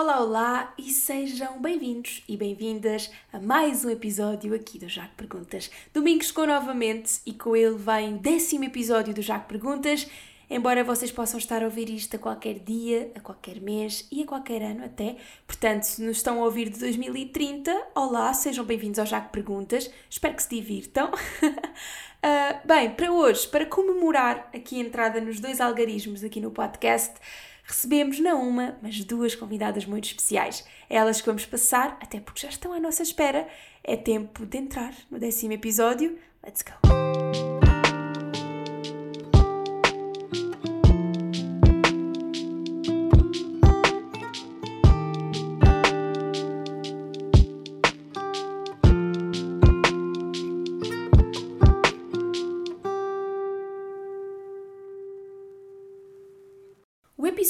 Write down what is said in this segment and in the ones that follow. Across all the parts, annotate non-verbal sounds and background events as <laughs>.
Olá, olá e sejam bem-vindos e bem-vindas a mais um episódio aqui do Jaco Perguntas. Domingo chegou novamente e com ele vem décimo episódio do Jaco Perguntas. Embora vocês possam estar a ouvir isto a qualquer dia, a qualquer mês e a qualquer ano até, portanto, se nos estão a ouvir de 2030, olá, sejam bem-vindos ao Jaco Perguntas, espero que se divirtam. uh, <laughs> bem, para hoje, para comemorar aqui a entrada nos dois algarismos aqui no podcast, recebemos não uma, mas duas convidadas muito especiais. É elas que vamos passar, até porque já estão à nossa espera. É tempo de entrar no décimo episódio. Let's go!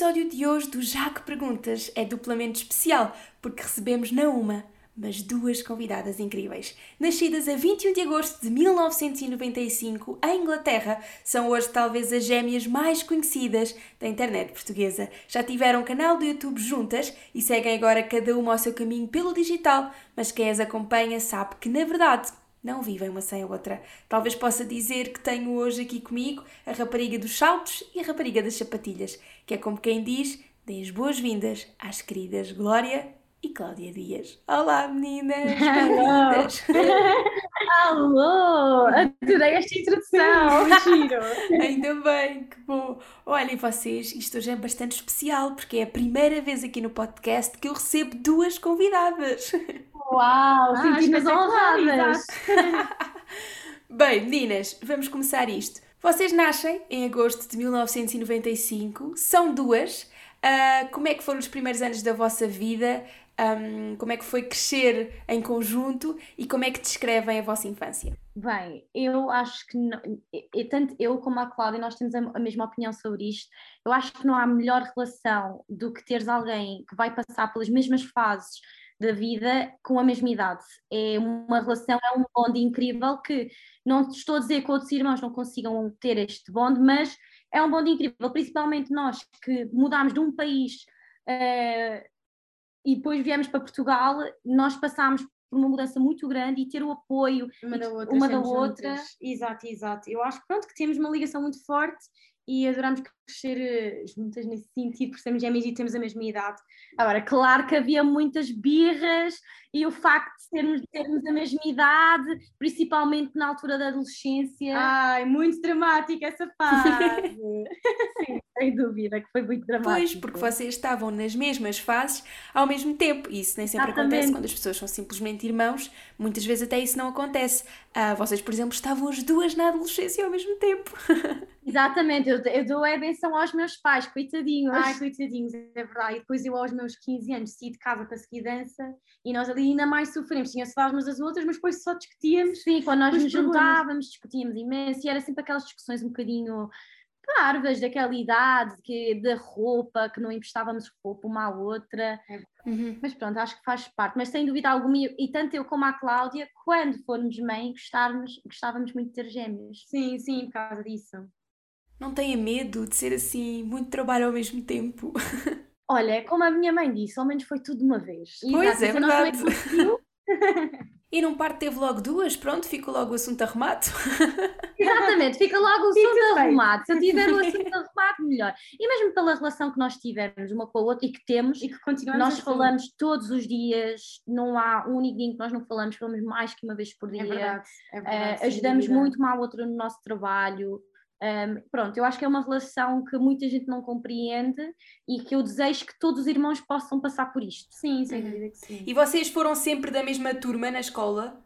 Episódio de hoje do Jaco Perguntas é duplamente especial porque recebemos não uma, mas duas convidadas incríveis. Nascidas a 21 de agosto de 1995 em Inglaterra, são hoje talvez as gêmeas mais conhecidas da internet portuguesa. Já tiveram canal do YouTube juntas e seguem agora cada uma ao seu caminho pelo digital, mas quem as acompanha sabe que na verdade não vivem uma sem a outra. Talvez possa dizer que tenho hoje aqui comigo a rapariga dos saltos e a rapariga das sapatilhas, que é como quem diz, deem as boas-vindas às queridas Glória e Cláudia Dias. Olá meninas, <laughs> bem-vindas! <laughs> Alô! Adorei esta introdução, <laughs> giro! Ainda bem, que bom! Olha, e vocês, isto hoje é bastante especial, porque é a primeira vez aqui no podcast que eu recebo duas convidadas. Uau! Ah, Sentimos honradas! bem, meninas, vamos começar isto. Vocês nascem em agosto de 1995, são duas. Uh, como é que foram os primeiros anos da vossa vida? Um, como é que foi crescer em conjunto e como é que descrevem a vossa infância? Bem, eu acho que não, tanto eu como a Cláudia nós temos a, a, mesma opinião sobre isto. Eu acho que não há melhor relação do que teres alguém que vai passar pelas mesmas fases da vida com a mesma idade. É uma relação, é um bonde incrível que não estou a dizer que outros irmãos não consigam ter este bonde, mas é um bonde incrível, principalmente nós que mudámos de um país uh, e depois viemos para Portugal, nós passámos por uma mudança muito grande e ter o apoio uma da outra, uma da outra. Exato, exato. Eu acho que pronto, que temos uma ligação muito forte e adoramos crescer eh, juntas nesse sentido, porque somos gêmeas e temos a mesma idade. Agora, claro que havia muitas birras e o facto de termos, termos a mesma idade, principalmente na altura da adolescência. Ai, muito dramática essa fase. <laughs> Sim, sem dúvida, que foi muito dramático. Pois, porque vocês estavam nas mesmas fases ao mesmo tempo, e isso nem sempre Exatamente. acontece quando as pessoas são simplesmente irmãos, muitas vezes até isso não acontece. Ah, vocês, por exemplo, estavam as duas na adolescência ao mesmo tempo. <laughs> Exatamente, eu, eu dou a benção aos meus pais, coitadinhos. Ai, coitadinhos, é verdade. E depois eu aos meus 15 anos saí de casa para seguir dança e nós ali ainda mais sofremos. Tinha saudades umas das outras, mas depois só discutíamos. Sim, quando nós nos juntávamos, discutíamos imenso e era sempre aquelas discussões um bocadinho parvas daquela idade, que, da roupa, que não emprestávamos roupa uma à outra. É. Uhum. Mas pronto, acho que faz parte. Mas sem dúvida alguma, e tanto eu como a Cláudia, quando formos mãe, gostávamos, gostávamos muito de ter gêmeos. Sim, sim, por causa disso. Não tenha medo de ser assim, muito trabalho ao mesmo tempo. <laughs> Olha, como a minha mãe disse, ao menos foi tudo de uma vez. Pois é, verdade. <laughs> <laughs> E num parte teve logo duas, pronto, fica logo o assunto arrumado. Exatamente, fica logo o <laughs> assunto arrumado. Se eu tiver o assunto <laughs> arrumado, melhor. E mesmo pela relação que nós tivemos uma com a outra e que temos, e que continuamos nós falamos todos os dias, não há um único dia que nós não falamos, falamos mais que uma vez por é dia. É verdade, é verdade, uh, ajudamos muito uma à outra no nosso trabalho. Um, pronto, eu acho que é uma relação que muita gente não compreende e que eu desejo que todos os irmãos possam passar por isto. Sim, sem uhum. dúvida que sim. E vocês foram sempre da mesma turma na escola?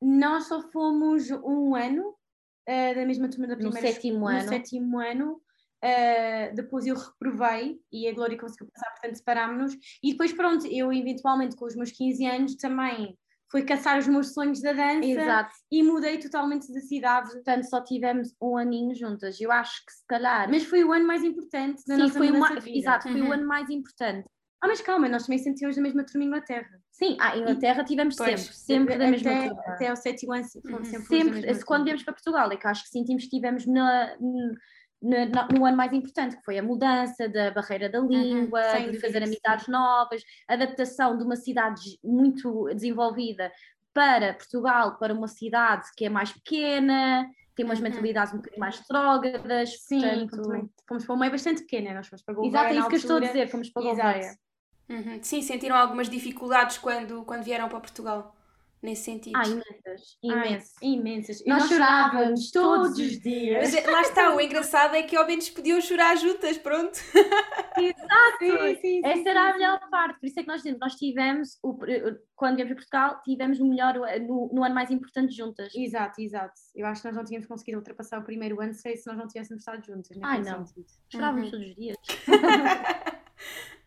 Nós só fomos um ano uh, da mesma turma da primeira No sétimo ano. No sétimo ano. Uh, depois eu reprovei e a Glória conseguiu passar, portanto separámos-nos. E depois, pronto, eu eventualmente com os meus 15 anos também foi caçar os meus sonhos da dança Exato. e mudei totalmente de cidade. Portanto, só tivemos um aninho juntas. Eu acho que se calhar. Mas foi o ano mais importante da Sim, nossa foi uma... vida. Exato, foi uhum. o ano mais importante. Ah, mas calma, nós também sentimos da mesma turma em Inglaterra. Sim, a Inglaterra tivemos pois, sempre, sempre da mesma até, turma. Até ao sétimo ano, uhum. sempre, sempre quando viemos para Portugal, é que acho que sentimos que estivemos na, no, no, ano mais importante, que foi a mudança da barreira da uhum, língua, uhum, de fazer amizades novas, adaptação de uma cidade muito desenvolvida para Portugal, para uma cidade que é mais pequena, tem umas uhum. mentalidades um bocadinho mais trógadas. Sim, portanto... fomos para uma meio bastante pequena, nós fomos para Gouveia. Exato, é isso que eu estou a dizer, fomos para Gouveia. Uhum. Sim, sentiram algumas dificuldades quando, quando vieram para Portugal nesse sentido. Ah, imensas, imensas. Ai, imensas. Nós, nós chorávamos todos os dias. Mas é, lá está, o engraçado é que ao menos podiam chorar juntas, pronto. <laughs> Exato, sim, sim, essa sim, era a melhor parte, por isso é que nós, nós tivemos, o, quando viemos para Portugal, tivemos o melhor, no, no, ano mais importante juntas. Exato, exato. Eu acho que nós não tínhamos conseguido ultrapassar o primeiro ano se nós não tivéssemos estado juntas. Ai não, chorávamos uhum. todos os dias. <laughs>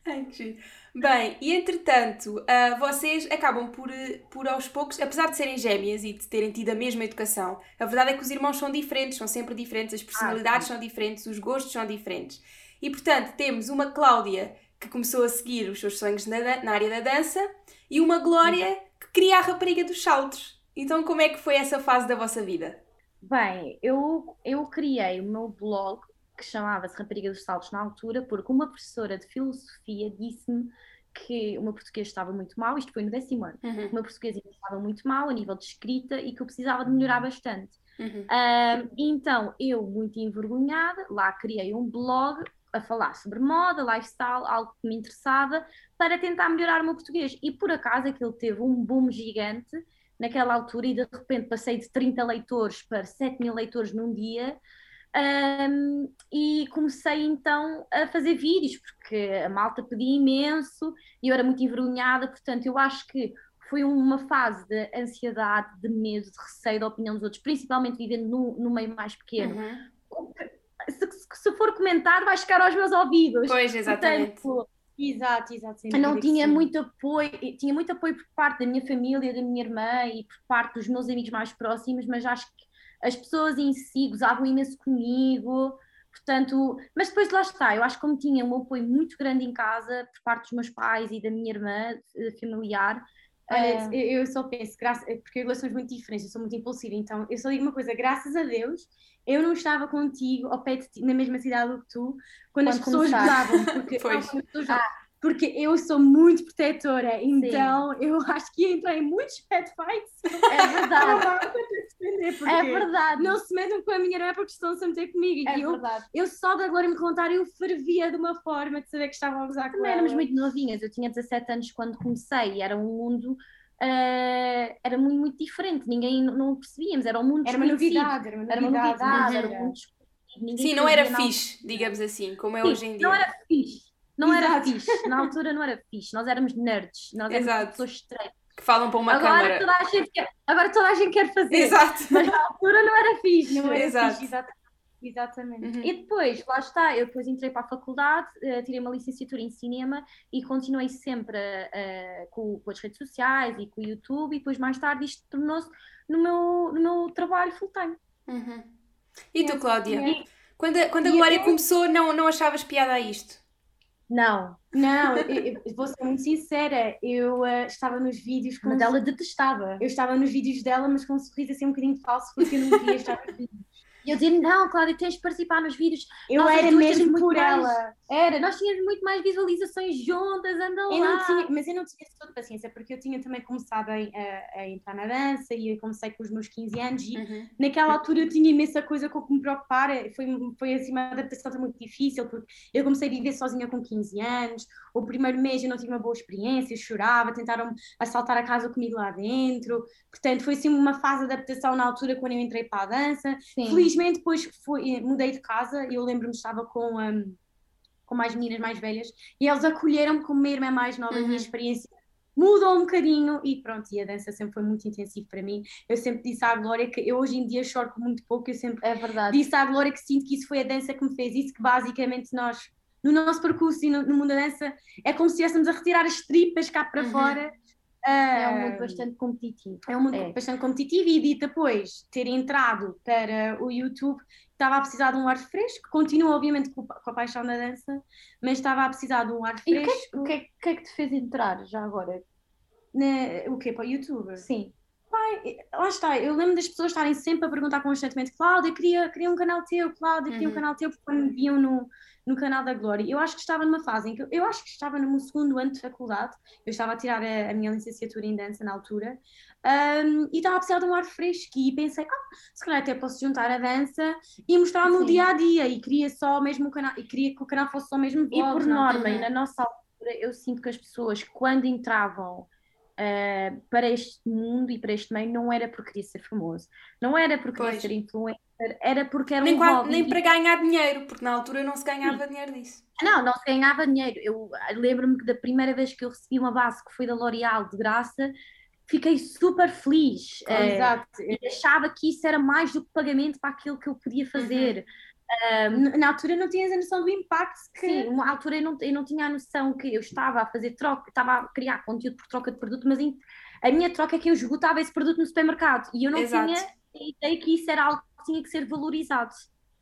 Ai, que giro. Bem, e entretanto, uh, vocês acabam por, por aos poucos, apesar de serem gêmeas e de terem tido a mesma educação, a verdade é que os irmãos são diferentes, são sempre diferentes, as personalidades ah, são diferentes, os gostos são diferentes. E portanto, temos uma Cláudia que começou a seguir os seus sonhos na, na área da dança e uma Glória que queria a rapariga dos saltos. Então, como é que foi essa fase da vossa vida? Bem, eu, eu criei o meu blog que chamava-se Rapariga dos Saltos na altura, porque uma professora de filosofia disse-me que o meu português estava muito mal, isto foi no décimo ano, uhum. o meu português estava muito mal a nível de escrita e que eu precisava de melhorar bastante. Uhum. Um, então, eu, muito envergonhada, lá criei um blog a falar sobre moda, lifestyle, algo que me interessava, para tentar melhorar o meu português. E por acaso aquilo teve um boom gigante naquela altura e de repente passei de 30 leitores para 7 mil leitores num dia um, e comecei então a fazer vídeos, porque a malta pedia imenso e eu era muito envergonhada, portanto, eu acho que foi uma fase de ansiedade, de medo, de receio da opinião dos outros, principalmente vivendo no, no meio mais pequeno. Uhum. Se, se, for comentar, vai chegar aos meus ouvidos. Pois, exatamente. Portanto, Exato, exato. Não tinha muito apoio, tinha muito apoio por parte da minha família, da minha irmã e por parte dos meus amigos mais próximos, mas acho que as pessoas em si gozavam imenso comigo, portanto, mas depois lá está, eu acho que como tinha um apoio muito grande em casa, por parte dos meus pais e da minha irmã eh, familiar, Olha, uh... eu só penso, graças, porque relações muito diferentes, eu sou muito impulsiva, então eu só digo uma coisa, graças a Deus, eu não estava contigo ao pé de ti, na mesma cidade que tu, quando, <laughs> quando as pessoas gozavam, porque ah porque eu sou muito protetora, então Sim. eu <laughs> acho que entrei em muitos pet fights. É verdade. É verdade. Não se metam com a minha irmã porque estão -se a meter comigo. É e eu, verdade. Eu só da Glória me contar, eu fervia de uma forma de saber que estavam a gozar com ela. éramos muito novinhas, eu tinha 17 anos quando comecei e era um mundo. Uh, era muito, muito diferente, ninguém não percebíamos, era um mundo era uma novidade, era uma novidade, era, uma novidade, era um mundo Sim, não era fixe, digamos assim, como é Sim, hoje em dia. Não era fixe, não Exato. era fixe, na altura não era fixe, nós éramos nerds, nós éramos Exato. pessoas estranhas. Que falam para uma agora câmara. Toda a gente quer, agora toda a gente quer fazer. Exato. Mas na altura não era fixe. Não era Exato. fixe, exatamente. Uhum. E depois, lá está, eu depois entrei para a faculdade, uh, tirei uma licenciatura em cinema e continuei sempre uh, com, com, as redes sociais e com o YouTube e depois mais tarde isto tornou-se no meu, no meu trabalho full-time. Uhum. E tu, Cláudia? Quando, a, quando a Glória eu... começou, não, não achavas piada a isto? Não, não, eu, eu vou ser muito sincera, eu uh, estava nos vídeos. Mas ela detestava. Eu estava nos vídeos dela, mas com um sorriso assim um bocadinho falso, porque eu não queria estar nos vídeos. E eu dizia, não, Cláudia, tens de participar nos vídeos. Eu era mesmo por mais... ela. Era, nós tínhamos muito mais visualizações juntas, anda eu lá. Tinha, mas eu não tinha toda paciência, porque eu tinha também começado a, a, a, entrar na dança e eu comecei com os meus 15 anos e uhum. naquela altura eu tinha imensa coisa com que me preocupar. Foi, foi assim uma adaptação muito difícil, porque eu comecei a viver sozinha com 15 anos. O primeiro mês eu não tive uma boa experiência, chorava, tentaram assaltar a casa comigo lá dentro. Portanto, foi assim uma fase de adaptação na altura quando eu entrei para a dança. Sim. Felizmente, depois foi, mudei de casa eu lembro-me estava com. Um, com mais meninas mais velhas, e eles acolheram-me como uma irmã mais nova, uhum. a minha uhum. experiência mudou um bocadinho e pronto, e a dança sempre foi muito intensiva para mim. Eu sempre disse à Glória que eu hoje em dia choro muito pouco, eu sempre é disse à Glória que sinto que isso foi a dança que me fez isso, que basicamente nós, no nosso percurso e no, no mundo da dança, é como se estivéssemos a retirar as tripas cá para uhum. fora. É um mundo bastante competitivo. É um mundo é. bastante competitivo e depois ter entrado para o YouTube estava a precisar de um ar fresco, continuo obviamente com, a paixão da dança, mas estava a precisar de um ar fresco. E o que, é, que, é, que, é que te fez entrar já agora? Na, o quê? Para o YouTube? Sim. Pai, lá está, eu lembro das pessoas estarem sempre a perguntar constantemente: Cláudia, queria, queria um canal teu, Cláudia, queria uhum. um canal teu, porque quando me viam no, no canal da Glória. Eu acho que estava numa fase em que eu acho que estava no meu segundo ano de faculdade, eu estava a tirar a, a minha licenciatura em dança na altura, um, e estava a precisar de um ar fresco e pensei, ah, se calhar até posso juntar a dança e mostrar o meu dia a dia e queria só mesmo o canal, e queria que o canal fosse só mesmo vlog, E por norma, e na nossa altura, eu sinto que as pessoas quando entravam Uh, para este mundo e para este meio não era porque queria ser famoso, não era porque queria ser influencer, era porque era nem um hobby. Nem para ganhar dinheiro, porque na altura não se ganhava Sim. dinheiro disso. Não, não se ganhava dinheiro. Eu lembro-me que da primeira vez que eu recebi uma base que foi da L'Oréal de graça, fiquei super feliz. Uh, Exato. E achava que isso era mais do que pagamento para aquilo que eu podia fazer. Uhum. Um, na altura não tinhas a noção do impacto que. Sim, na altura eu não, eu não tinha a noção que eu estava a fazer troca, estava a criar conteúdo por troca de produto, mas a minha troca é que eu esgotava esse produto no supermercado e eu não Exato. tinha ideia que isso era algo que tinha que ser valorizado.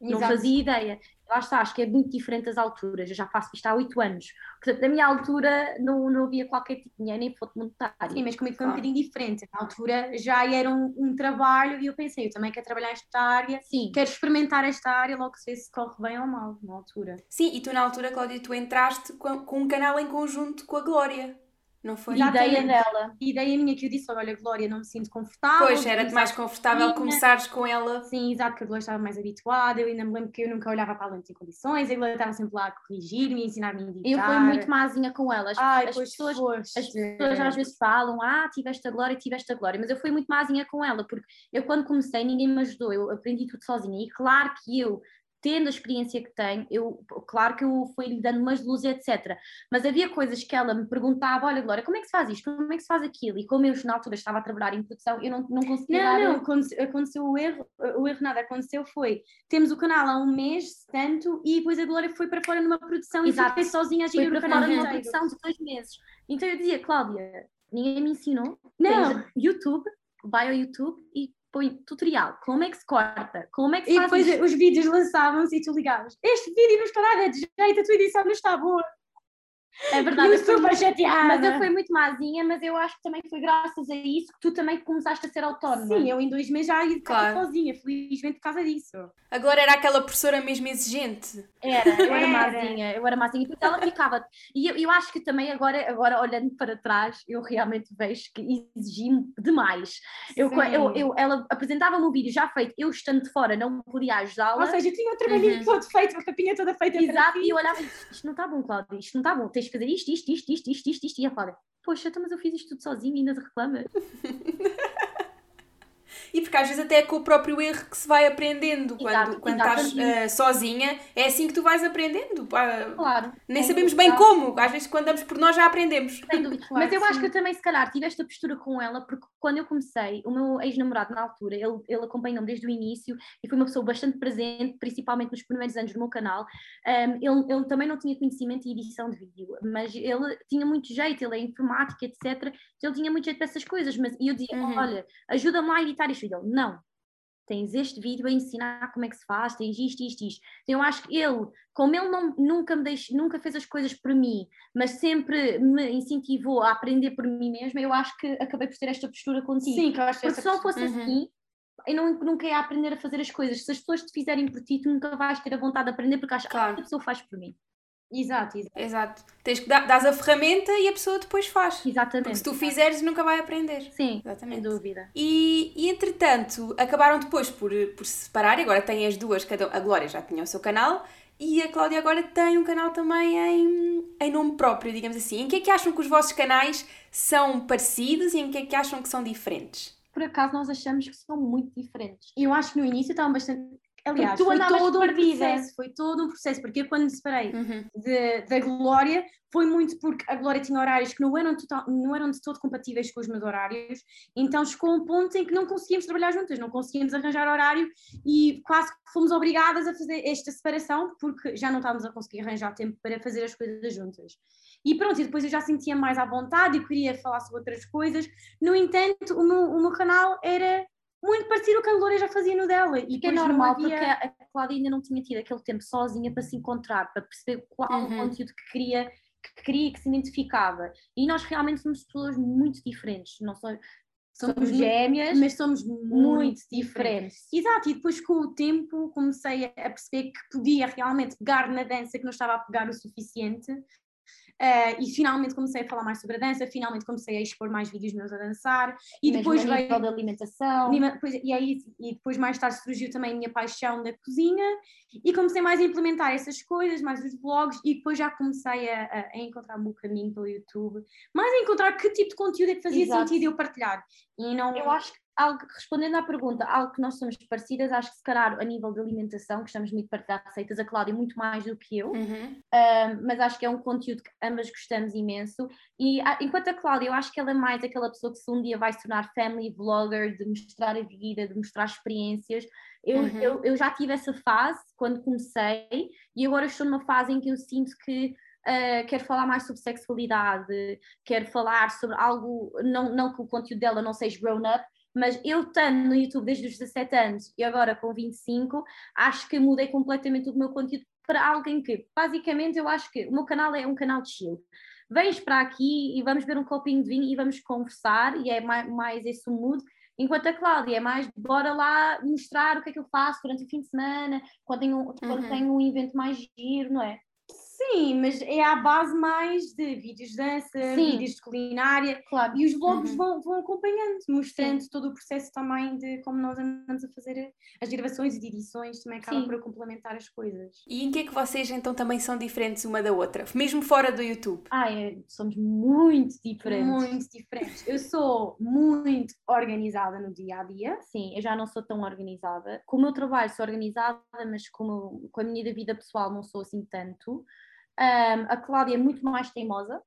Exato. Não fazia ideia. Lá está, acho que é muito diferente das alturas. Eu já faço isto há oito anos. Portanto, na minha altura não, não havia qualquer tipo de dinheiro, nem foto monetário. Sim, mas comigo foi um bocadinho diferente. Na altura já era um, um, trabalho e eu pensei, eu também quero trabalhar esta área, Sim. quero experimentar esta área, logo se vê se corre bem ou mal, na altura. Sim, e tu na altura, Cláudia, tu entraste com, com um canal em conjunto com a Glória. Não foi? A ideia dela. Ideia minha que eu disse, olha, Glória, não me sinto confortável. Pois, era-te mais confortável começares com ela. Sim, exato, que a Glória estava mais habituada. Eu ainda me lembro que eu nunca olhava para a lente em condições, a Glória estava sempre lá a corrigir-me, a ensinar-me a editar. Eu fui muito mazinha com elas. Ai, as, pessoas, foste. as pessoas às vezes falam, ah, tiveste a Glória, tiveste a Glória, mas eu fui muito mazinha com ela, porque eu quando comecei ninguém me ajudou, eu aprendi tudo sozinha. E claro que eu tendo a experiência que tenho, eu, claro que eu fui lhe dando umas luzes, etc. Mas havia coisas que ela me perguntava: olha, Glória, como é que se faz isto? Como é que se faz aquilo? E como eu na altura estava a trabalhar em produção, eu não, não conseguia. Não, dar... não, aconteceu, aconteceu o erro, o erro nada aconteceu foi: temos o canal há um mês, tanto, e depois a Glória foi para fora numa produção Exato. e fiquei sozinha a gerir o canal numa produção de dois meses. Então eu dizia, Cláudia, ninguém me ensinou. Não. YouTube, vai ao YouTube e põe tutorial, como é que se corta, como é que se e faz. E depois os vídeos lançavam-se e tu ligavas. Este vídeo não está nada de jeito, a tua edição não está boa. É verdade, eu super chateada. Mas eu fui muito mazinha, mas eu acho que também foi graças a isso que tu também começaste a ser autónoma. Sim, eu em dois meses já ia claro. sozinha, felizmente por causa disso. Agora era aquela professora mesmo exigente. Era, eu era, era. mazinha, eu era mazinha, porque ela ficava. E eu, eu acho que também agora, agora olhando para trás, eu realmente vejo que exigi demais. Eu, eu, eu, ela apresentava-me um vídeo já feito, eu estando de fora, não podia ajudá-la. Ou seja, eu tinha o trabalhinho uhum. todo feito, a capinha toda feita. Exato, e eu olhava e disse, isto não está bom, Cláudia, isto não está bom, tens de fazer isto, isto, isto, isto, isto, isto, isto. E a Cláudia, poxa, então, mas eu fiz isto tudo sozinho e ainda reclama. <laughs> E porque às vezes até é com o próprio erro que se vai aprendendo. Exato, quando, quando estás uh, sozinha, é assim que tu vais aprendendo. Uh, claro. Nem sabemos bem como. Às vezes quando damos por nós já aprendemos. Dúvida. <laughs> Claro, Mas eu sim. acho que eu também, se calhar, tive esta postura com ela, porque quando eu comecei, o meu ex-namorado na altura, ele, ele acompanhou-me desde o início e foi uma pessoa bastante presente, principalmente nos primeiros anos do meu canal. Um, ele, ele também não tinha conhecimento em edição de vídeo, mas ele tinha muito jeito, ele é informática, etc. Então ele tinha muito jeito para essas coisas. Mas eu dizia: uhum. olha, ajuda-me lá a editar isto Ele, não, tens este vídeo a ensinar como é que se faz, tens isto, isto, isto. Então, eu acho que ele, como ele não, nunca me deixe, nunca fez as coisas por mim, mas sempre me incentivou a aprender por mim mesma, eu acho que acabei por ter esta postura contigo. Sim, que eu acho que Porque se não fosse uhum. assim, eu não, nunca ia aprender a fazer as coisas. Se as pessoas te fizerem por ti, tu nunca vais ter a vontade de aprender porque acho que claro. a pessoa faz por mim. Exato, exato. exato. Tens que dar a ferramenta e a pessoa depois faz. Exatamente. Porque se tu fizeres, nunca vai aprender. Sim, Exatamente. sem dúvida. E, e entretanto, acabaram depois por, por se separar, e agora têm as duas, cada, a Glória já tinha o seu canal, e a Cláudia agora tem um canal também em, em nome próprio, digamos assim. Em que é que acham que os vossos canais são parecidos e em que é que acham que são diferentes? Por acaso nós achamos que são muito diferentes. Eu acho que no início estavam bastante Aliás, foi todo um processo, foi todo um processo, porque eu quando me separei uhum. da Glória foi muito porque a Glória tinha horários que não eram, total, não eram de todo compatíveis com os meus horários, então chegou um ponto em que não conseguíamos trabalhar juntas, não conseguíamos arranjar horário e quase fomos obrigadas a fazer esta separação porque já não estávamos a conseguir arranjar tempo para fazer as coisas juntas. E pronto, e depois eu já sentia mais à vontade e queria falar sobre outras coisas. No entanto, o meu, o meu canal era muito parecido o que a Glória já fazia no dela. E que é normal, havia... porque a Cláudia ainda não tinha tido aquele tempo sozinha para se encontrar, para perceber qual uhum. o conteúdo que queria, que queria que se identificava. E nós realmente somos pessoas muito diferentes. Não só, somos, somos gêmeas, mas somos muito, muito diferentes. diferentes. Exato, e depois com o tempo comecei a perceber que podia realmente pegar na dança que não estava a pegar o suficiente Uh, e finalmente comecei a falar mais sobre a dança, finalmente comecei a expor mais vídeos meus a dançar. E Mesmo depois veio da alimentação. Depois, e, aí, e depois mais tarde surgiu também a minha paixão da cozinha. E comecei mais a implementar essas coisas, mais os vlogs e depois já comecei a, a encontrar o meu caminho pelo YouTube, mais a encontrar que tipo de conteúdo é que fazia Exato. sentido eu partilhar. E não... Eu acho que algo, respondendo à pergunta, algo que nós somos parecidas, acho que se calhar a nível de alimentação, que estamos muito de receitas, a Cláudia muito mais do que eu, uhum. mas acho que é um conteúdo que ambas gostamos imenso. E enquanto a Cláudia, eu acho que ela é mais aquela pessoa que se um dia vai se tornar family vlogger, de mostrar a vida, de mostrar experiências. Eu, uhum. eu, eu já tive essa fase quando comecei, e agora estou numa fase em que eu sinto que Uh, quero falar mais sobre sexualidade, quero falar sobre algo, não, não que o conteúdo dela não seja grown up, mas eu estando no YouTube desde os 17 anos e agora com 25, acho que mudei completamente o meu conteúdo para alguém que, basicamente, eu acho que o meu canal é um canal de chill. Vens para aqui e vamos beber um copinho de vinho e vamos conversar, e é mais, mais esse mood. Enquanto a Cláudia é mais, bora lá mostrar o que é que eu faço durante o fim de semana, quando tenho, uhum. quando tenho um evento mais giro, não é? Sim, mas é à base mais de vídeos de dança, Sim. vídeos de culinária. Claro. E os vlogs uhum. vão, vão acompanhando, mostrando Sim. todo o processo também de como nós andamos a fazer as gravações e de edições, também acaba Sim. por complementar as coisas. E em que é que vocês então também são diferentes uma da outra, mesmo fora do YouTube? Ah, é, somos muito diferentes. Muito diferentes. Eu sou muito organizada no dia a dia. Sim, eu já não sou tão organizada. Com o meu trabalho sou organizada, mas com, com a minha vida pessoal não sou assim tanto. Um, a Cláudia é muito mais teimosa.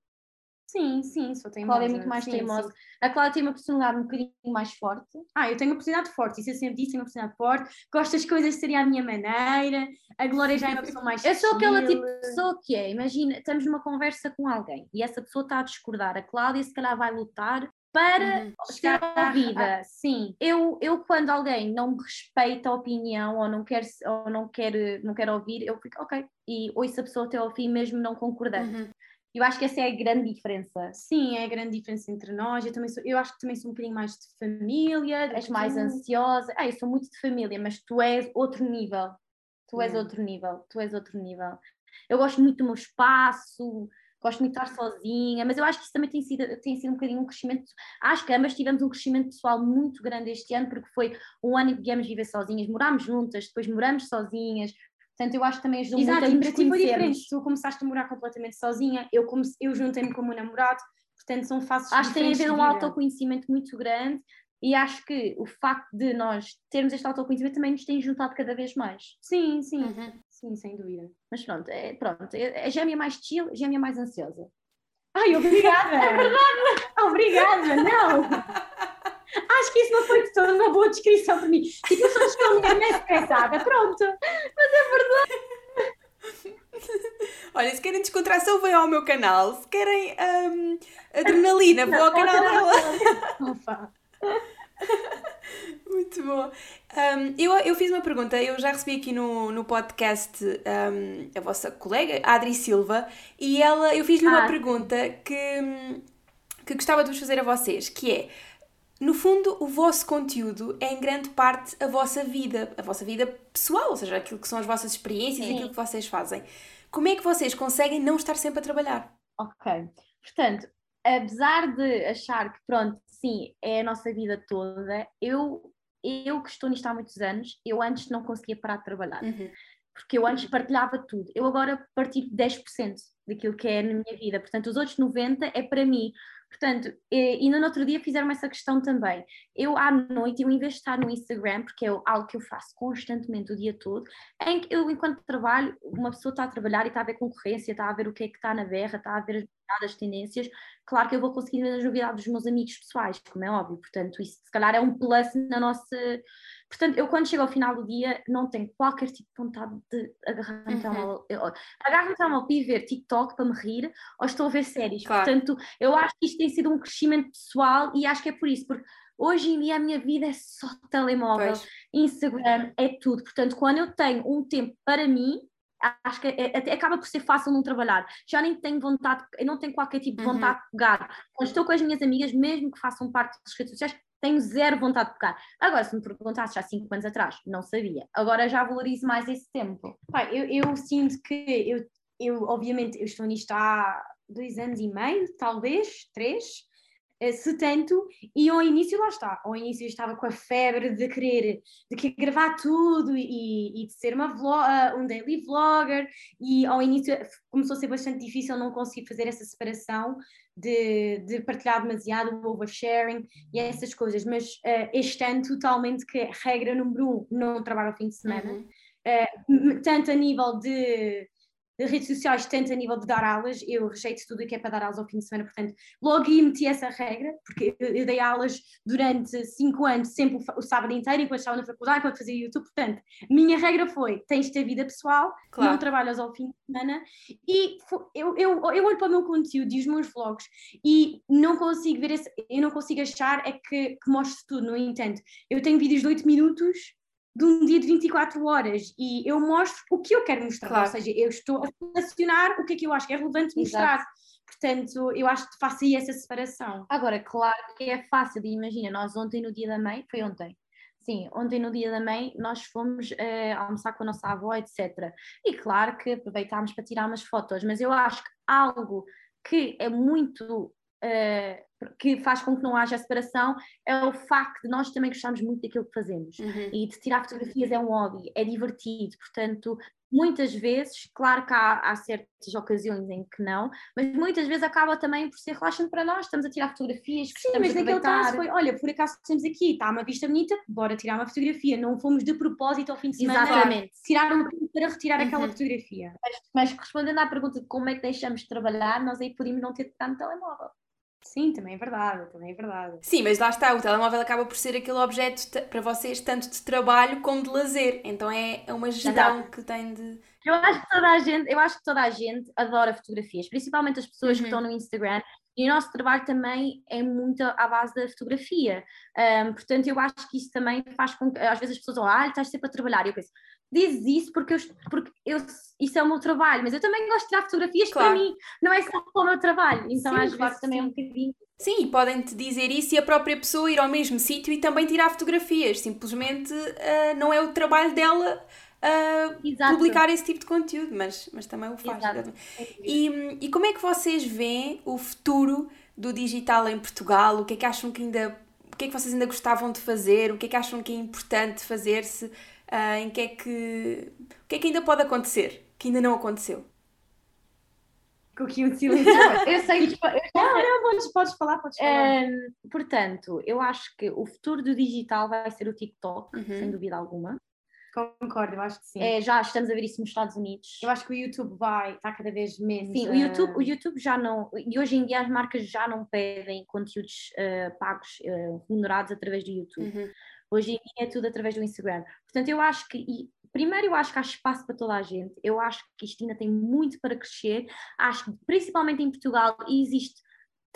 Sim, sim, sou teimosa. A Cláudia é muito mais sim, teimosa. Sim. A Cláudia tem uma personalidade um bocadinho mais forte. Ah, eu tenho uma personalidade forte, isso eu sempre disse, tenho uma personalidade forte. Gosto das coisas de serem à minha maneira. A Glória já é uma pessoa mais <laughs> Eu sou aquela tipo de pessoa que é, imagina, estamos numa conversa com alguém e essa pessoa está a discordar. A Cláudia se calhar vai lutar para uhum. ser ouvida. Sim, eu, eu quando alguém não me respeita a opinião ou não quer, ou não quer, não quer ouvir, eu fico ok, e ouço a pessoa até ao fim mesmo não concordando. Uhum. Eu acho que essa é a grande diferença. Sim, é a grande diferença entre nós. Eu, também sou, eu acho que também sou um bocadinho mais de família. És mais tu... ansiosa. Ah, eu sou muito de família, mas tu és outro nível. Tu és outro nível. Tu és outro nível. Eu gosto muito do meu espaço, gosto muito de estar sozinha, mas eu acho que isso também tem sido, tem sido um bocadinho um crescimento. Acho que ambas tivemos um crescimento pessoal muito grande este ano, porque foi um ano em que viemos viver sozinhas, morámos juntas, depois moramos sozinhas. Portanto, eu acho que também ajudou Exato, muito a nos foi diferente. Tu começaste a morar completamente sozinha, eu, comece, eu juntei-me com o meu namorado, portanto, são fases Acho que tem a ver um autoconhecimento muito grande e acho que o facto de nós termos este autoconhecimento também nos tem juntado cada vez mais. Sim, sim. Uhum. Sim, sem dúvida. Mas pronto, é, pronto, é, é gêmea mais chill, gêmea mais ansiosa. Ai, obrigada! é verdade! Obrigada, não! Acho que isso não foi de toda uma boa descrição para mim. Tipo, eu sou uma mulher mais estressada, pronto. Mas é verdade. Olha, se querem descontração, venham ao meu canal. Se querem um, adrenalina, vou ao canal dela. Opa. Bom. Um, eu, eu fiz uma pergunta, eu já recebi aqui no, no podcast um, a vossa colega, a Adri Silva, e ela, eu fiz-lhe ah. uma pergunta que, que gostava de vos fazer a vocês, que é, no fundo, o vosso conteúdo é em grande parte a vossa vida, a vossa vida pessoal, ou seja, aquilo que são as vossas experiências e aquilo que vocês fazem. Como é que vocês conseguem não estar sempre a trabalhar? Ok, portanto, apesar de achar que, pronto, sim, é a nossa vida toda, eu, eu que estou nisto há muitos anos, eu antes não conseguia parar de trabalhar. Uhum. Porque eu antes partilhava tudo. Eu agora partilho 10% daquilo que é na minha vida. Portanto, os outros 90% é para mim. Portanto, e, no outro dia fizeram essa questão também. Eu à noite, eu em vez de estar no Instagram, porque é algo que eu faço constantemente o dia todo, em que eu, enquanto trabalho, uma pessoa está a trabalhar e está a ver concorrência, está a ver o que é que está na berra, está a ver as tendências, claro que eu vou conseguir ver as novidades dos meus amigos pessoais, como é óbvio. Portanto, isso se calhar é um plus na nossa. Portanto, eu quando chego ao final do dia não tenho qualquer tipo de vontade de agarrar uhum. telemóvel. Agarro no telemóvel para ir ver TikTok para me rir ou estou a ver séries. Claro. Portanto, eu acho que isto tem sido um crescimento pessoal e acho que é por isso, porque hoje em dia a minha vida é só telemóvel, pois. Instagram, é tudo. Portanto, quando eu tenho um tempo para mim, acho que é, é, acaba por ser fácil não trabalhar. Já nem tenho vontade, eu não tenho qualquer tipo de uhum. vontade uhum. de pegar. Quando estou com as minhas amigas, mesmo que façam parte das redes sociais, tenho zero vontade de tocar. Agora, se me perguntasses há cinco anos atrás, não sabia. Agora já valorizo mais esse tempo. Pai, eu, eu sinto que eu, eu, obviamente, eu estou nisto há dois anos e meio, talvez, três, se tanto, e ao início lá está, ao início eu estava com a febre de querer, de querer gravar tudo e, e de ser uma vlog, eh, um daily vlogger, e ao início começou a ser bastante difícil não conseguir fazer essa separação de, de partilhar demasiado, o oversharing e essas coisas, mas uh, este ano totalmente que é regra número um, não trabalho ao fim de semana, uhum. uh, tanto a nível de redes sociais, tanto a nível de dar aulas, eu rejeito tudo o que é para dar aulas ao fim de semana, portanto, logo aí meti essa regra, porque eu, dei aulas durante cinco anos, sempre o, o, sábado inteiro, enquanto estava na faculdade, enquanto fazia YouTube, portanto, minha regra foi, tens de ter vida pessoal, claro. não trabalhas ao fim de semana, e eu, eu, eu olho para o meu conteúdo e os meus vlogs, e não consigo ver, esse, eu não consigo achar é que, que mostre tudo, no entanto, eu tenho vídeos de 8 minutos, de um dia de 24 horas e eu mostro o que eu quero mostrar, claro. ou seja, eu estou a selecionar o que é que eu acho que é relevante mostrar. Exato. Portanto, eu acho que faço aí essa separação. Agora, claro que é fácil, imagina, nós ontem no dia da mãe, foi ontem, Sim, ontem no dia da mãe nós fomos uh, almoçar com a nossa avó, etc. E claro que aproveitámos para tirar umas fotos, mas eu acho que algo que é muito uh, que faz com que não haja separação é o facto de nós também gostarmos muito daquilo que fazemos uhum. e de tirar fotografias é um hobby, é divertido, portanto muitas vezes, claro que há, há, certas ocasiões em que não, mas muitas vezes acaba também por ser relaxante para nós, estamos a tirar fotografias, Sim, mas naquele caso foi, olha, por acaso estamos aqui, está uma vista bonita, bora tirar uma fotografia, não fomos de propósito ao fim de semana Exatamente. tirar um tempo para retirar uhum. aquela fotografia. Mas, mas respondendo à pergunta de como é que deixamos de trabalhar, nós aí podíamos não ter no telemóvel. Sim, também é verdade, também é verdade. Sim, mas lá está, o telemóvel acaba por ser aquele objeto para vocês tanto de trabalho como de lazer, então é, é uma gestão que tem de... Eu acho que toda a gente, eu acho que toda a gente adora fotografias, principalmente as pessoas uhum. que estão no Instagram, e o nosso trabalho também é muito à base da fotografia. Um, portanto, eu acho que isso também faz com que às vezes as pessoas, ah, estás sempre a trabalhar. E eu penso, diz isso porque, eu, porque eu, isso é o meu trabalho, mas eu também gosto de tirar fotografias claro. para mim, não é só para o meu trabalho. Então, sim, às vezes também sim. é um bocadinho. Sim, e podem-te dizer isso e a própria pessoa ir ao mesmo sítio e também tirar fotografias. Simplesmente uh, não é o trabalho dela uh, publicar esse tipo de conteúdo, mas, mas também o faz. E, e como é que vocês veem o futuro do digital em Portugal? O que é que acham que ainda. O que é que vocês ainda gostavam de fazer? O que é que acham que é importante fazer-se? Uh, em que é que. O que é que ainda pode acontecer? Que ainda não aconteceu? Com aqui um silêncio. eu sei que. Não, não, podes, podes falar, podes falar. Um, portanto, eu acho que o futuro do digital vai ser o TikTok, uhum. sem dúvida alguma. Concordo, eu acho que sim. É, já estamos a ver isso nos Estados Unidos. Eu acho que o YouTube vai estar cada vez menos. Sim, o YouTube, o YouTube já não. E hoje em dia as marcas já não pedem conteúdos uh, pagos, uh, remunerados através do YouTube. Uhum. Hoje em dia é tudo através do Instagram. Portanto, eu acho que. E, primeiro, eu acho que há espaço para toda a gente. Eu acho que isto ainda tem muito para crescer. Acho que, principalmente em Portugal, existe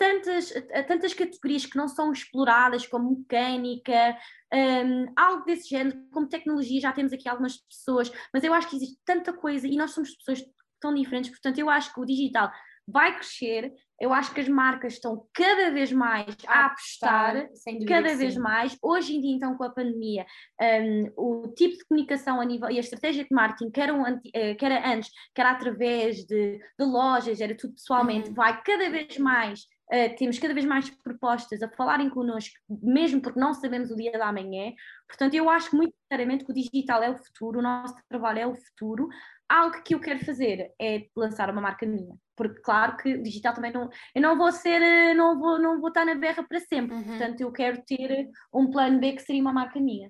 tantas, tantas categorias que não são exploradas, como mecânica, um, algo desse género, como tecnologia, já temos aqui algumas pessoas, mas eu acho que existe tanta coisa e nós somos pessoas tão diferentes, portanto, eu acho que o digital vai crescer. Eu acho que as marcas estão cada vez mais a, apostar, cada vez mais. Hoje em dia, então, com a pandemia, um, o tipo de comunicação a nível e a estratégia de marketing, que era, um, eh, que era antes, que era através de, de lojas, era tudo pessoalmente, uhum. vai cada vez mais Uh, temos cada vez mais propostas a falarem connosco, mesmo porque não sabemos o dia da manhã. Portanto, eu acho muito sinceramente que o digital é o futuro, o nosso trabalho é o futuro. Algo que eu quero fazer é lançar uma marca minha, porque claro que o digital também não, eu não vou ser, eh, não vou, não vou estar na berra para sempre. Uhum. Portanto, eu quero ter um plano B que seria uma marca minha.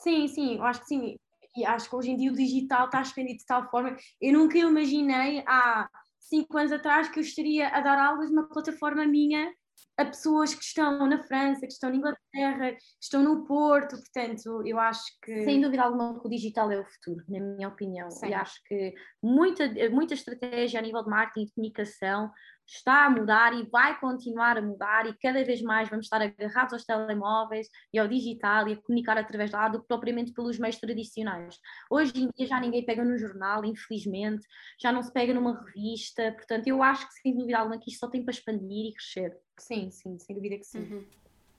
Sim, sim, eu acho que sim. E acho que hoje em dia o digital está expandido de tal forma. Eu nunca imaginei há cinco anos atrás que eu estaria a dar aulas numa plataforma minha a pessoas que estão na França, que estão na Inglaterra, que estão no Porto, portanto, eu acho que... Sem dúvida alguma o digital é o futuro, na minha opinião, Sim. e acho que muita, muita estratégia a nível de marketing e de comunicação está a mudar e vai continuar a mudar e cada vez mais vamos estar agarrados aos telemóveis e ao digital e a comunicar através de lá do que propriamente pelos meios tradicionais. Hoje em dia já ninguém pega no jornal, infelizmente, já não se pega numa revista, portanto eu acho que sem dúvida alguma que isto só tem para expandir e crescer. Sim, sim, sem dúvida que sim. Uhum.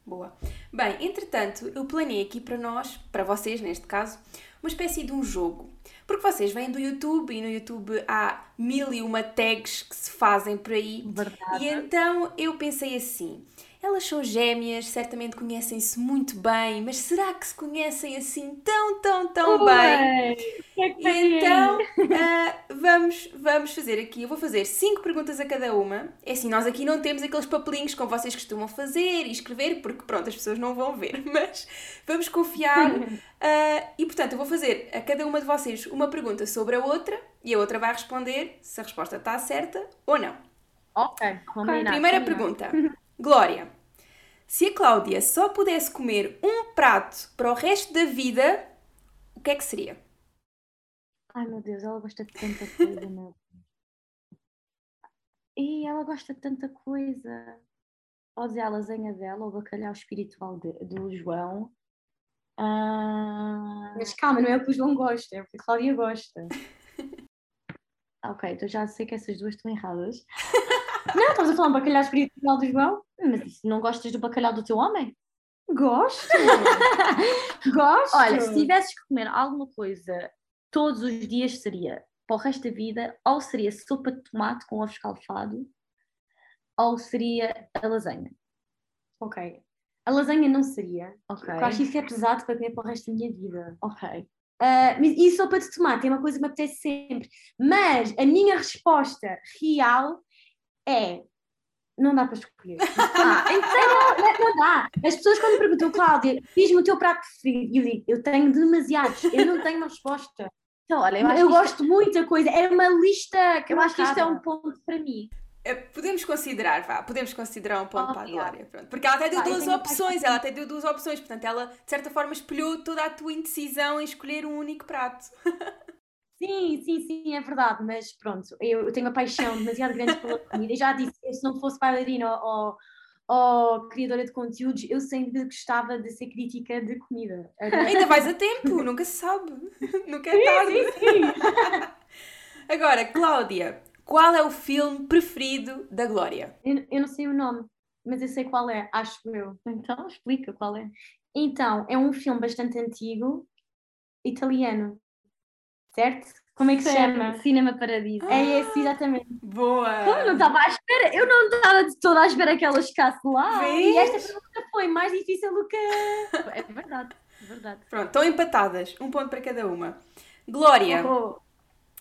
Boa. Bem, entretanto, eu planeei aqui para nós, para vocês neste caso, uma espécie de um jogo. Porque vocês vêm do YouTube e no YouTube há mil e uma tags que se fazem por aí. Verdade. E então eu pensei assim: elas são gêmeas, certamente conhecem-se muito bem, mas será que se conhecem assim tão, tão, tão bem? E então uh, <laughs> vamos, vamos fazer aqui. Eu vou fazer cinco perguntas a cada uma. É assim, nós aqui não temos aqueles papelinhos como vocês costumam fazer e escrever, porque pronto, as pessoas não vão ver, <laughs> mas vamos confiar. Uh, <laughs> e portanto, eu vou fazer a cada uma de vocês uma pergunta sobre a outra e a outra vai responder se a resposta está certa ou não. Ok, combinado. Primeira pergunta. Glória, se a Cláudia só pudesse comer um prato para o resto da vida, o que é que seria? Ai meu Deus, ela gosta de tanta coisa, meu. E ela gosta de tanta coisa. Pode dizer a lasanha dela, o bacalhau espiritual de, do João. Ah, Mas calma, não é o que o João gosta, é o que a Cláudia gosta. <laughs> ok, então já sei que essas duas estão erradas. <laughs> Não, estamos a falar um bacalhau espiritual do João? Mas não gostas do bacalhau do teu homem? Gosto! <laughs> Gosto! Olha, se tivesses que comer alguma coisa todos os dias seria, para o resto da vida, ou seria sopa de tomate com ovo escalfado, ou seria a lasanha. Ok. A lasanha não seria. Ok. Eu acho isso é pesado para comer para o resto da minha vida. Ok. Mas- e sopa de tomate é uma coisa que me apetece sempre. Mas a minha resposta real é. Não dá para escolher. Ah, Então, não, não dá. As pessoas quando me perguntam, Cláudia, diz-me o teu prato preferido, eu digo, eu tenho demasiados, eu não tenho uma resposta. então, olha, eu Eu, isto- gosto de muita coisa, é uma lista que eu acho que isto é um ponto para mim. Eh, Podemos considerar, vá, podemos considerar um ponto para a. Glória. Pronto. Porque ela até deu Vai, duas opções, ela até deu duas opções, portanto ela de certa forma espelhou toda a tua indecisão em escolher um único prato. <laughs> Sim, sim, sim, é verdade, mas pronto, eu, eu tenho uma paixão demasiado grande pela comida. Eu já disse, eu, se não fosse bailarina ou, ou criadora de conteúdos, eu sempre gostava de ser crítica de comida. Era- Ainda vais a <laughs> tempo, nunca se sabe. <laughs> Nunca é tarde. <laughs> Agora, Cláudia, qual é o filme preferido da Glória? Eu, eu não sei o nome, mas eu sei qual é, acho eu. Então, explica qual é. Então, é um filme bastante antigo, italiano, certo? Como é que se chama? Cinema Paradiso. É esse, exatamente. Boa! Eu não estava à espera, eu não estava de toda à espera que ela chegasse lá. Vês? E esta pergunta foi mais difícil do que. É verdade, é verdade. Pronto, estão empatadas, um ponto para cada uma. Glória, Oh,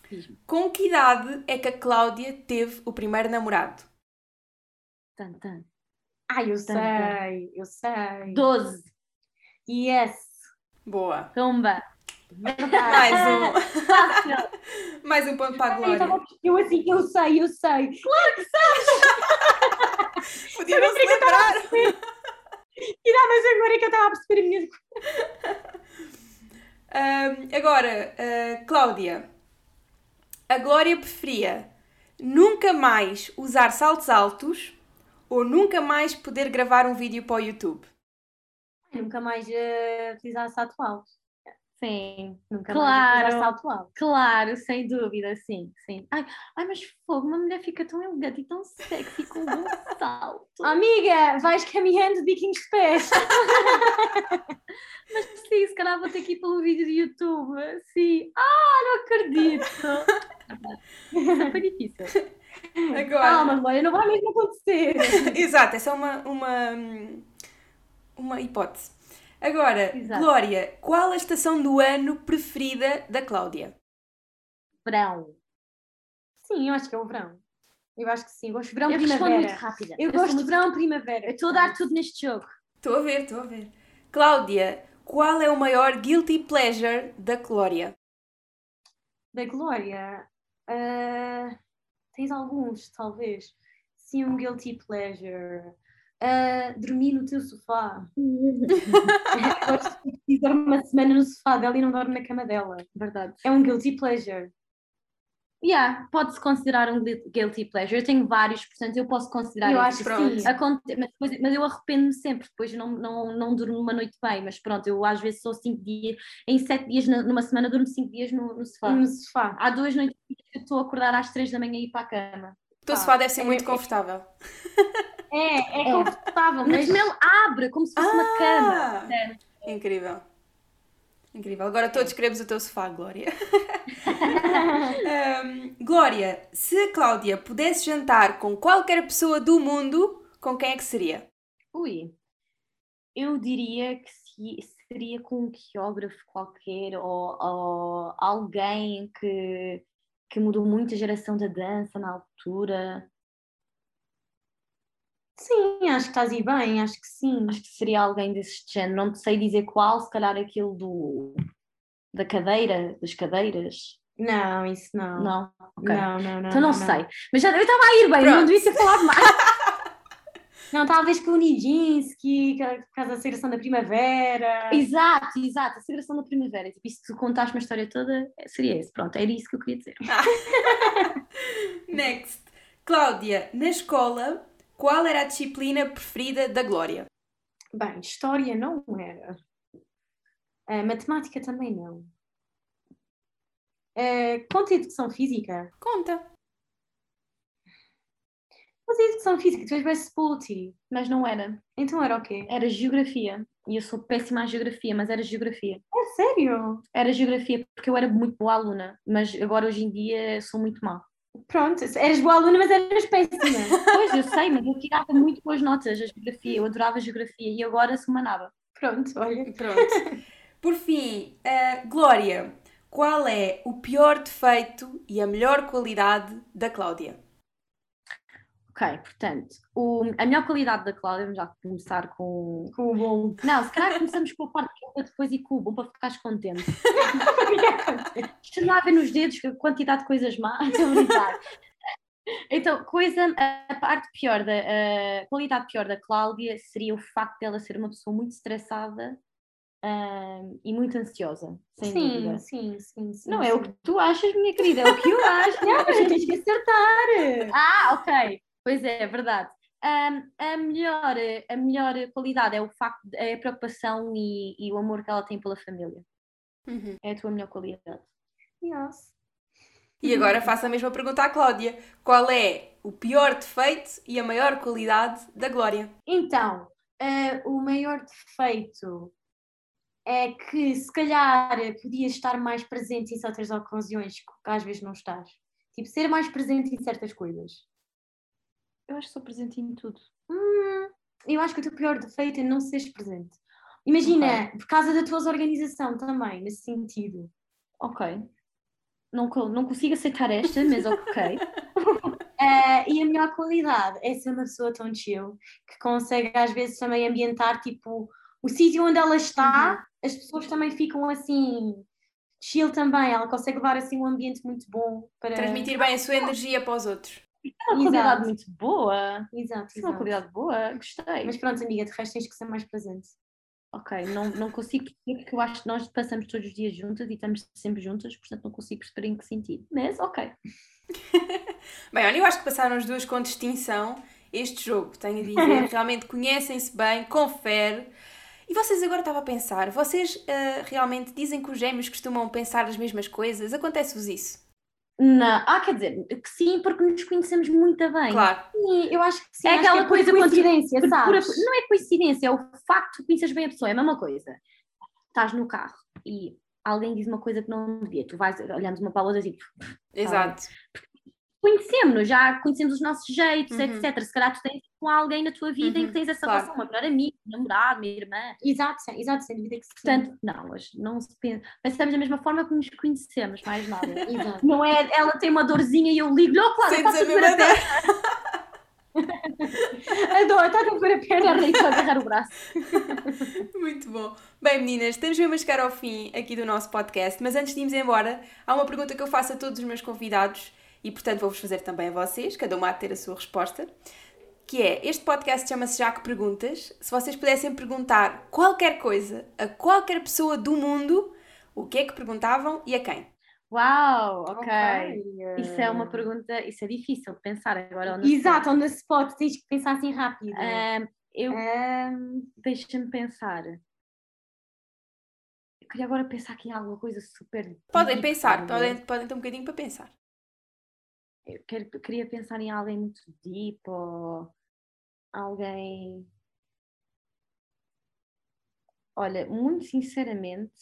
Diz-me. com que idade é que a Cláudia teve o primeiro namorado? Tan, tan. Ai, eu tan. sei, eu sei. 12. Yes. Boa. Tumba. Mais um. <laughs> Mais um ponto para a Glória. eu assim, eu sei, eu sei. <laughs> Podia não se lembrar. E dá, mas agora é que eu estava a perceber a <laughs> minha. Ahm, agora, ah, Cláudia, a Glória preferia nunca mais usar saltos altos ou nunca mais poder gravar um vídeo para o YouTube? Nunca mais uh, utilizar salto alto. Sim, Nunca Claro. mais salto alto. claro, sem dúvida, sim, sim. Ai, ai, mas fogo, uma mulher fica tão elegante e tão sexy com um bom <laughs> salto. Amiga, vais caminhando de biquinhos de pés. <laughs> Mas sim, se calhar vou ter que ir pelo vídeo do YouTube. Sim. Ah, não acredito. <laughs> Foi difícil. Agora, Calma, Glória, não vai mesmo acontecer. exato, essa é uma, uma, uma hipótese. Agora, Exato. Glória, qual a estação do ano preferida da Cláudia? Verão. Sim, eu acho que é o verão. Eu acho que sim. Eu gosto de verão, Eu primavera. muito rápida. Eu sou gosto de muito- verão, primavera. Eu estou a dar tudo neste jogo. Estou a ver, estou a ver. Cláudia, qual é o maior guilty pleasure da Glória? Da Glória. ah, tens alguns, talvez. Sim, um guilty pleasure. Ah, dormir no teu sofá. <laughs> Gosto de dormir uma semana no sofá dela e não dorme na cama dela. Verdade. É um guilty pleasure. Yeah, pode-se considerar um gui- guilty pleasure. Eu tenho vários, portanto eu posso considerar Eu acho que pronto. sim. Aconte- mas, depois- mas eu arrependo-me sempre, depois não, não, não durmo uma noite bem, mas pronto, eu às vezes sou cinco dias, em sete dias numa semana durmo cinco dias no, no sofá. No sofá. Há duas noites que eu estou a acordar às três da manhã e ir para a cama. O teu Ah, sofá deve ser é- muito confortável. É, <laughs> é confortável, Mas mas mesmo abre, como se fosse uma cama. Ah! Incrível. Incrível. Agora todos queremos o teu sofá, Glória. <laughs> Ahm, Glória, se a Cláudia pudesse jantar com qualquer pessoa do mundo, com quem é que seria? Ui, eu diria que se- seria com um geógrafo qualquer ou, ou alguém que, que mudou muito a geração da dança na altura. Sim, acho que estás aí bem, acho que sim. Acho que seria alguém desse género. Não sei dizer qual, se calhar aquele do, da cadeira, das cadeiras. Não, isso não. Não, ok. Não, não, não. Então não, sei. Mas já, eu estava a ir bem, Pronto. não devia ter falado mais. <laughs> Não, talvez com o Nijinsky, por causa da celebração da primavera. exato, exato. A celebração da primavera. Tipo, se tu contaste uma história toda, seria esse. Pronto, era isso que eu queria dizer. <laughs> <laughs> Next. Cláudia, na escola, qual era a disciplina preferida da Glória? Bem, história não era. Ah, matemática também não. Ah, conta educação física. Conta. Mas a educação física, tu és bem sporty. Mas não era. Então era o quê? Era geografia. E eu sou péssima à geografia, mas era geografia. É sério? Era geografia porque eu era muito boa aluna, mas agora hoje em dia sou muito má. Pronto, eras boa aluna, mas eras péssima. <laughs> Pois, eu sei, mas eu tirava muito boas notas a geografia, eu adorava geografia e agora sou uma nada. Pronto, olha. Pronto. Por fim, ah, Glória, qual é o pior defeito e a melhor qualidade da Cláudia? Ok, portanto, o- a melhor qualidade da Cláudia, vamos já começar com. Com o bom. Não, se calhar começamos com a parte boa depois e com o bom para ficares contente. <laughs> Ver nos dedos a quantidade de coisas más. Estou brincar. Então, coisa, a parte pior, da, a qualidade pior da Cláudia seria o facto dela ser uma pessoa muito estressada ahm, e muito ansiosa, sem sim, dúvida. sim, sim, sim. Não é sim. o que tu achas, minha querida, é o que eu acho. <laughs> Não, mas tens que acertar. Ah, ok. Pois é, é verdade. Ahm, a, melhor, a melhor qualidade é o facto, é a preocupação e, e o amor que ela tem pela família. Uhum. É a tua melhor qualidade. Yes. E agora faço a mesma pergunta à Cláudia. Qual é o pior defeito e a maior qualidade da Glória? Então, eh, o maior defeito é que se calhar podias estar mais presente em certas ocasiões que às vezes não estás. Tipo, ser mais presente em certas coisas. Eu acho que sou presente em tudo. Hum, eu acho que o teu pior defeito é não seres presente. Imagina, por causa da tua organização também, nesse sentido. Ok. Não, não consigo aceitar esta, mas ok. <laughs> Eh, e a melhor qualidade é ser uma pessoa tão chill que consegue às vezes também ambientar tipo o sítio onde ela está, as pessoas também ficam assim chill também, ela consegue levar assim um ambiente muito bom para Transmitir bem a sua energia para os outros. É uma qualidade Exato. muito boa. Exato, É uma qualidade boa, gostei. Mas pronto, amiga, de resto tens que ser mais presente. Ok, não, não consigo perceber porque eu acho que nós passamos todos os dias juntas e estamos sempre juntas, portanto não consigo perceber em que sentido. Mas ok. <laughs> Bem, olha, eu acho que passaram as duas com distinção este jogo, tenho a dizer. <laughs> Realmente conhecem-se bem, confere. E vocês agora estava a pensar, vocês ah, realmente dizem que os gêmeos costumam pensar as mesmas coisas? Acontece-vos isso? Não, ah, quer dizer, que sim, porque nos conhecemos muito bem. Claro. Sim, eu acho que sim, É acho que aquela por coisa coincidência, Por- por- sabes? não é coincidência, é o facto de tu conheces bem a pessoa, é a mesma coisa. Estás no carro e alguém diz uma coisa que não devia, tu vais olhando uma para a outra e tipo, Exato. Conhecemos-nos, já conhecemos os nossos jeitos, Uhum. etc. Se calhar tu tens com alguém na tua vida em Uhum, que tens essa claro. relação, uma melhor amiga, um namorado, minha irmã. Exato, sim, exato, sem dúvida que sim. Portanto, não, mas não se pensa. Pensamos da mesma forma que nos conhecemos, mais nada. <laughs> Exato. Não é ela tem uma dorzinha e eu ligo-lhe, oh, claro, <laughs> está a ver a perna, Adoro, está a ver a perna. a agarrar o braço. <laughs> Muito bom. Bem, meninas, estamos mesmo a chegar ao fim aqui do nosso podcast, mas antes de irmos embora, há uma pergunta que eu faço a todos os meus convidados e, portanto, vou-vos fazer também a vocês, cada uma de ter a sua resposta, que é, este podcast chama-se Já Que Perguntas. Se vocês pudessem perguntar qualquer coisa a qualquer pessoa do mundo, o que é que perguntavam e a quem? Uau, ok. Ok. Isso é uma pergunta, isso é difícil de pensar agora. on the Exato, on the spot, tens que pensar assim rápido. Ahm, eu, Ahm, deixa-me pensar. Eu queria agora pensar aqui em alguma coisa super. Podem pensar, podem, podem ter um bocadinho para pensar. Eu quero- queria pensar em alguém muito deep ou. Alguém. Olha, muito sinceramente,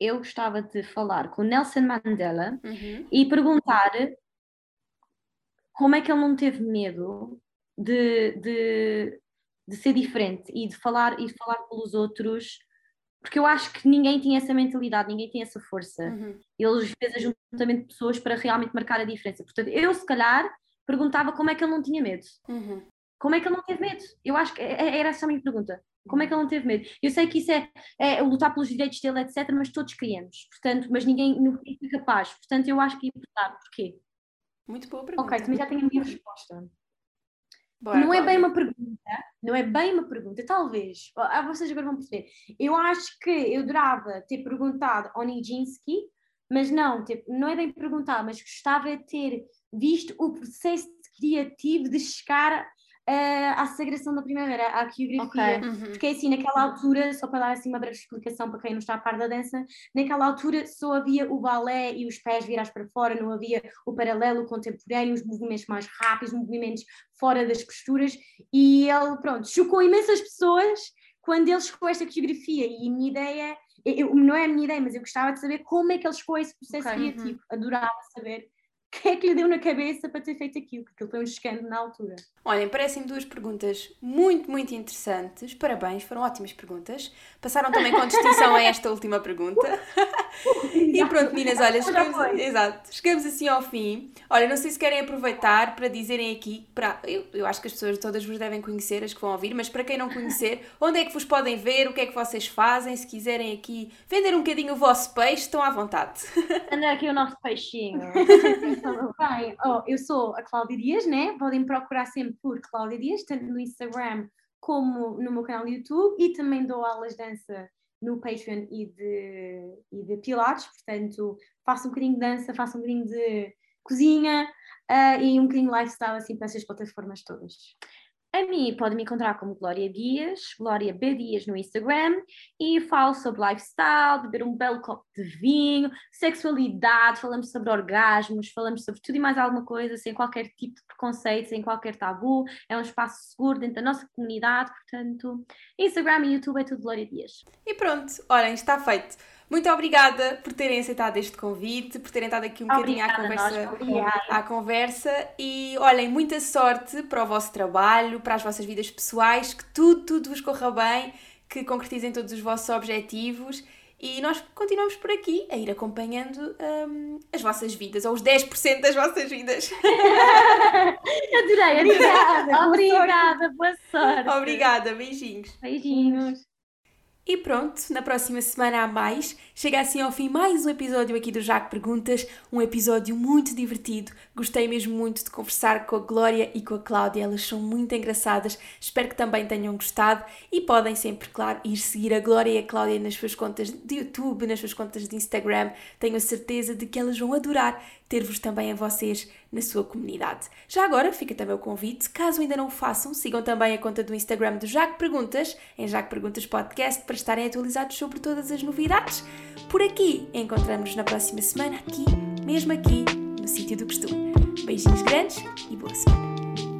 eu gostava de falar com Nelson Mandela uhum. e perguntar como é que ele não teve medo de, de, de ser diferente e de falar e de falar pelos outros porque eu acho que ninguém tinha essa mentalidade, ninguém tinha essa força. Uhum. Ele fez ajuntamento de pessoas para realmente marcar a diferença. Portanto, eu se calhar perguntava como é que ele não tinha medo. Uhum. Como é que ele não teve medo? Eu acho que é, é, era essa a minha pergunta. Como é que ele não teve medo? Eu sei que isso é, é lutar pelos direitos dele, etc., mas todos queríamos. Portanto, mas ninguém não é capaz. Portanto, eu acho que ia perguntar porquê. Muito boa pergunta. Ok, também já tenho a minha resposta. Bora, não é bem uma pergunta, não é bem uma pergunta, talvez, ah, vocês agora vão perceber. Eu acho que eu adorava ter perguntado ao Nijinsky, mas não, tipo, não é bem perguntar, mas gostava de ter visto o processo criativo de chegar uh, à sagração da primavera, à coreografia. Okay. Uhum. Porque assim, naquela altura, só para dar assim uma breve explicação para quem não está a par da dança, naquela altura só havia o balé e os pés virados para fora, não havia o paralelo contemporâneo, os movimentos mais rápidos, movimentos fora das posturas, e ele, pronto, chocou imensas pessoas quando ele chegou a esta coreografia, e a minha ideia, eu, não é a minha ideia, mas eu gostava de saber como é que ele chegou a esse processo okay. criativo, uhum. adorava saber <laughs> que é que lhe deu na cabeça para ter feito aquilo? Porque aquilo foi um escândalo na altura. Olhem, parecem duas perguntas muito, muito interessantes. Parabéns, foram ótimas perguntas. Passaram também com distinção a esta última pergunta. <laughs> e pronto, meninas, olha, chegamos, exato, chegamos assim ao fim. Olha, não sei se querem aproveitar para dizerem aqui, para, eu, eu acho que as pessoas todas vos devem conhecer, as que vão ouvir, mas para quem não conhecer, <laughs> onde é que vos podem ver, o que é que vocês fazem, se quiserem aqui vender um bocadinho o vosso peixe, estão à vontade. <laughs> Anda aqui o nosso peixinho. <laughs> Bem, oh, eu sou a Cláudia Dias, né? Podem procurar sempre por Cláudia Dias, tanto no Instagram como no meu canal do YouTube e também dou aulas de dança no Patreon e de, e de Pilates, portanto faço um bocadinho de dança, faço um bocadinho de cozinha uh, e um bocadinho de lifestyle assim para essas plataformas todas. A mim pode me encontrar como Glória Dias, Glória B Dias no Instagram e falo sobre lifestyle, beber um belo copo de vinho, sexualidade, falamos sobre orgasmos, falamos sobre tudo e mais alguma coisa, sem qualquer tipo de preconceito, sem qualquer tabu. É um espaço seguro dentro da nossa comunidade, portanto, Instagram e YouTube é tudo Glória Dias. E pronto, olhem, está feito. Muito obrigada por terem aceitado este convite, por terem estado aqui um bocadinho à conversa, à conversa e olhem, muita sorte para o vosso trabalho, para as vossas vidas pessoais, que tudo, tudo vos corra bem, que concretizem todos os vossos objetivos e nós continuamos por aqui a ir acompanhando um, as vossas vidas, ou os 10% das vossas vidas. <laughs> Adorei, obrigada. obrigada, boa sorte. Obrigada, beijinhos. Beijinhos. E pronto, na próxima semana há mais. Chega assim ao fim mais um episódio aqui do Jaco Perguntas, um episódio muito divertido. Gostei mesmo muito de conversar com a Glória e com a Cláudia, elas são muito engraçadas. Espero que também tenham gostado e podem sempre, claro, ir seguir a Glória e a Cláudia nas suas contas de YouTube, nas suas contas de Instagram. Tenho a certeza de que elas vão adorar ter-vos também a vocês na sua comunidade. Já agora fica também o convite, caso ainda não o façam, sigam também a conta do Instagram do Jaco Perguntas, em Jaco Perguntas Podcast, para estarem atualizados sobre todas as novidades. Por aqui, encontramos-nos na próxima semana, aqui, mesmo aqui, no sítio do costume. Beijinhos grandes e boa semana!